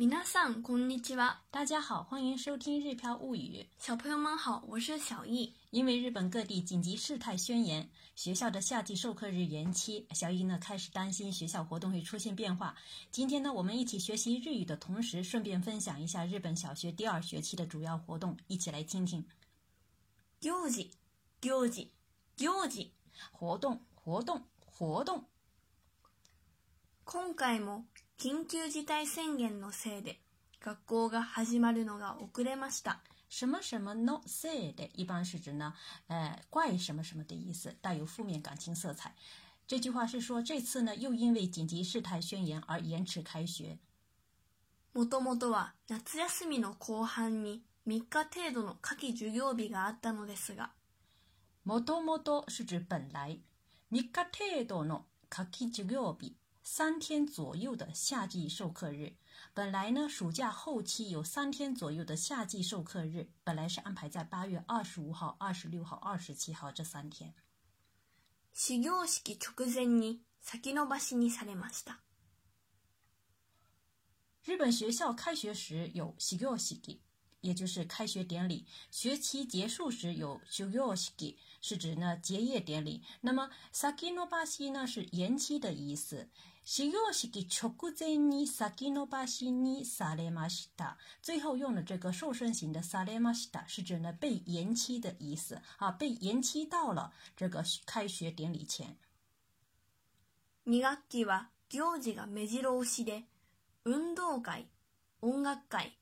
こんにちは。大家好，欢迎收听《日漂物语》。小朋友们好，我是小易。因为日本各地紧急事态宣言，学校的夏季授课日延期，小易呢开始担心学校活动会出现变化。今天呢，我们一起学习日语的同时，顺便分享一下日本小学第二学期的主要活动，一起来听听。行事，行事，行事，活动，活动，活动。今回も緊急事態宣言のせいで学校が始まるのが遅れました。什么什么 no say 的，一般是指呢，呃，怪什么什么的意思，带有负面感情色彩。这句话是说，这次呢，又因为紧急事态宣言而延迟开学。もともとは夏休みの後半に3日程度の夏季授業日があったのですが、もともと是指本来，3日程度の夏季授業日。三天左右的夏季授课日。本来呢，暑假后期有三天左右的夏季授课日，本来是安排在八月二十五号、二十六号、二十七号这三天。業式直前に先延ばしにされました。日本学校开学时有始業式，也就是开学典礼；学期结束时有修業式，是指呢结业典礼。那么先延ばし呢是延期的意思。始業式直前に先延ばしにされました。最后用了这个瘦身型的されました，是指呢被延期的意思啊，被延期到了这个开学典礼前。2学期は行事が目白押しで、運動会、音楽会、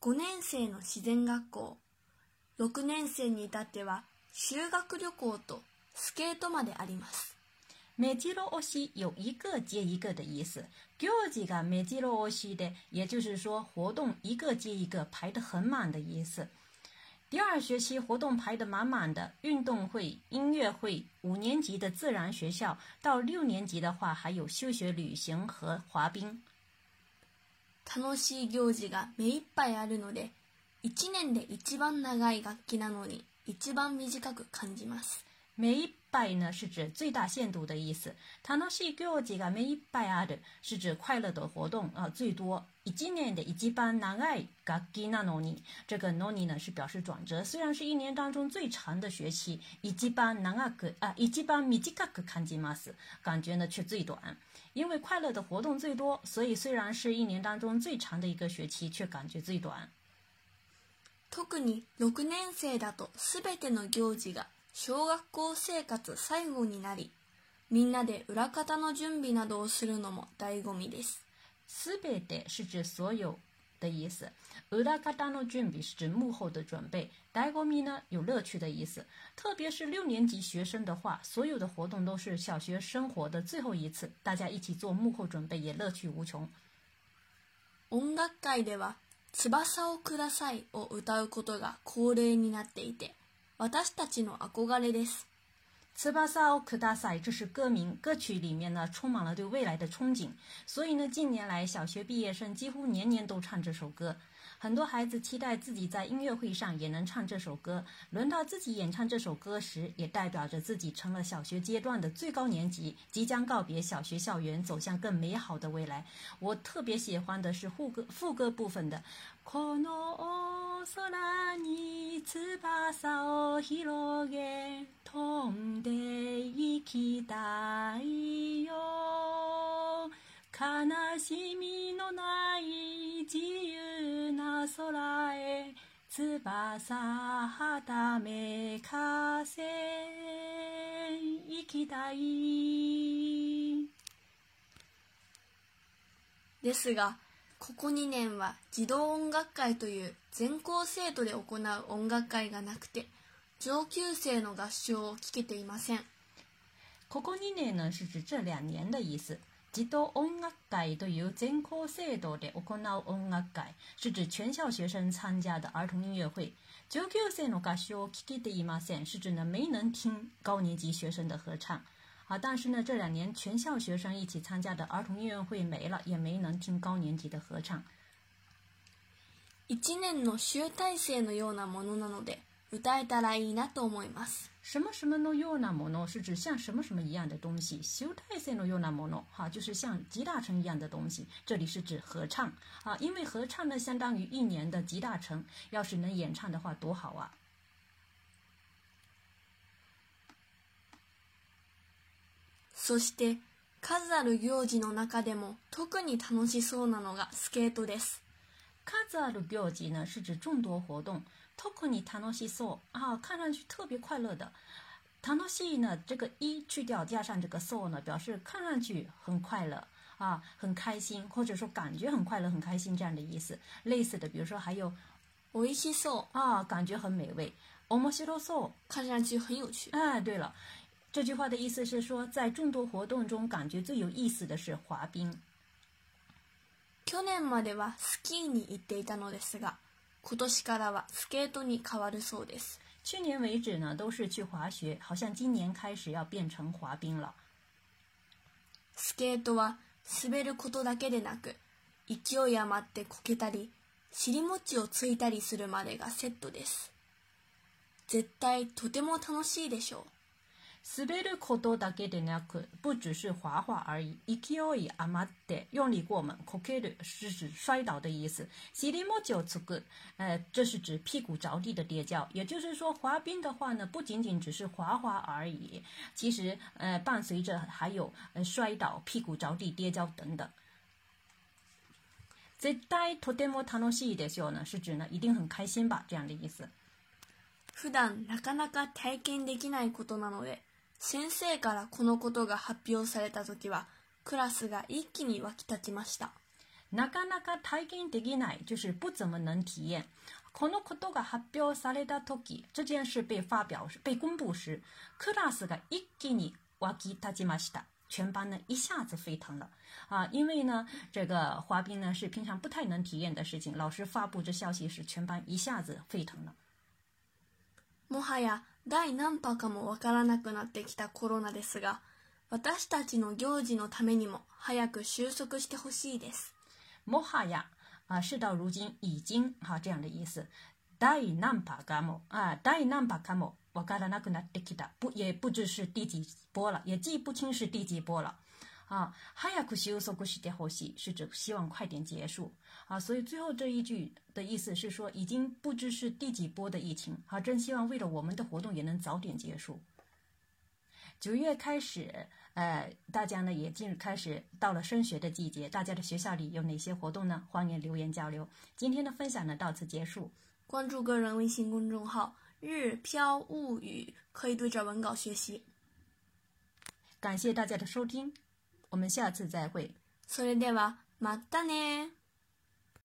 5年生の自然学校、6年生に至っては修学旅行とスケートまであります。梅吉罗奥西有一个接一个的意思。行事が梅吉罗奥西的，也就是说活动一个接一个排得很满的意思。第二学期活动排得满满的，运动会、音乐会，五年级的自然学校到六年级的话，还有休学旅行和滑冰。楽しい行事が目いっぱいあるので、一年で一番長い学期なのに一番短く感じます。每一百呢是指最大限度的意思。他呢是一个几个每一百啊的是指快乐的活动啊最多。一年的一班难爱嘎吉那诺尼，这个诺尼呢是表示转折，虽然是一年当中最长的学期，一班难爱个啊一班米吉嘎个看吉玛斯，感觉呢却最短，因为快乐的活动最多，所以虽然是一年当中最长的一个学期，却感觉最短。特に六年生だとすべての行事が小学校生活最後になり、みんなで裏方の準備などをするのも醍醐味です。すべて是指所有的意思，裏方の準備是指幕后的准备，醍醐味呢有乐趣的意思。特别是六年级学生的话，所有的活动都是小学生活的最后一次，大家一起做幕后准备也乐趣无穷。音楽会では「翼をください」を歌うことが恒例になっていて、私たちの憧れです。此巴萨奥克大赛，这是歌名。歌曲里面呢，充满了对未来的憧憬。所以呢，近年来小学毕业生几乎年年都唱这首歌。很多孩子期待自己在音乐会上也能唱这首歌。轮到自己演唱这首歌时，也代表着自己成了小学阶段的最高年级，即将告别小学校园，走向更美好的未来。我特别喜欢的是副歌副歌部分的。この空に翼を広げ飛んで行きたいよ。悲しみのない自由な空へ。翼はためかせ行きたい。ですが、ここ2年は児童音楽会という全校生徒で行う音楽会がなくて、上級生の合唱を聴けていません。ここ2年呢是指这两年的意思。児童音楽会という全校生徒で行う音楽会，是指全校学生参加的儿童音乐会。上級生の合唱を聴けていません，是指呢没能听高年级学生的合唱。啊，但是呢，这两年全校学生一起参加的儿童音乐会没了，也没能听高年级的合唱。一年の集大成のようなものなので、歌えたらいいなと思います。什么什么のようなもの是指像什么什么一样的东西。集大成のようなもの，哈，就是像集大成一样的东西。这里是指合唱啊，因为合唱呢相当于一年的集大成，要是能演唱的话多好啊！そして数ある行事の中でも特に楽しそうなのがスケートです。数ある行事呢是指众多活动。特に楽しそう啊，看上去特别快乐的。楽しい呢，这个一去掉加上这个 so 呢，表示看上去很快乐啊，很开心，或者说感觉很快乐、很开心这样的意思。类似的，比如说还有おいしそう啊，感觉很美味。面白そう，看上去很有趣。哎、对了，这句话的意思是说，在众多活动中，感觉最有意思的是滑冰。去年まではスキーに行っていたのですが。今年からはスケートに変わるそうです。去年为止呢，都是去滑雪，好像今年开始要变成滑冰了。スケートは滑ることだけでなく、勢い余ってこけたり、尻餅をついたりするまでがセットです。絶対とても楽しいでしょう。滑ることだけでなく、不只是滑滑而已。勢い余って、用力过猛。こける、是指摔倒的意思。シリモチをつく、呃，这是指屁股着地的跌跤。也就是说，滑冰的话呢，不仅仅只是滑滑而已，其实，呃，伴随着还有、呃、摔倒、屁股着地、跌跤等等。絶対とても楽しいですよね。是指呢，一定很开心吧，这样的意思。普段なかなか体験できないことなので。先生からこのことが発表された時はクラスが一気に沸き立ちましたなかなか体験できない就是不怎么能体验このことが発表された時这件事被发表被公布时クラスが一気に沸き立ちました全班呢一下子沸腾了啊！因为呢，这个滑冰呢是平常不太能体验的事情。老师发布这消息时，全班一下子沸腾了。もはや第何波かもわからなくなってきたコロナですが、私たちの行事のためにも早く収束してほしいです。もはや啊，事到如今已经哈这样的意思。第何波かも啊，第何波かもわからなくなってきた。不也不知是第几波了，也记不清是第几波了。啊，哈呀，库西乌索库西迪哈西，是指希望快点结束。啊，所以最后这一句的意思是说已经不知是第几波的疫情，啊，真希望为了我们的活动也能早点结束。九月开始，呃，大家呢也进入开始，到了升学的季节，大家的学校里有哪些活动呢？欢迎留言交流。今天的分享呢，到此结束。关注个人微信公众号，日飘物语，可以对照文稿学习。感谢大家的收听。我们下次再会。それではまたね。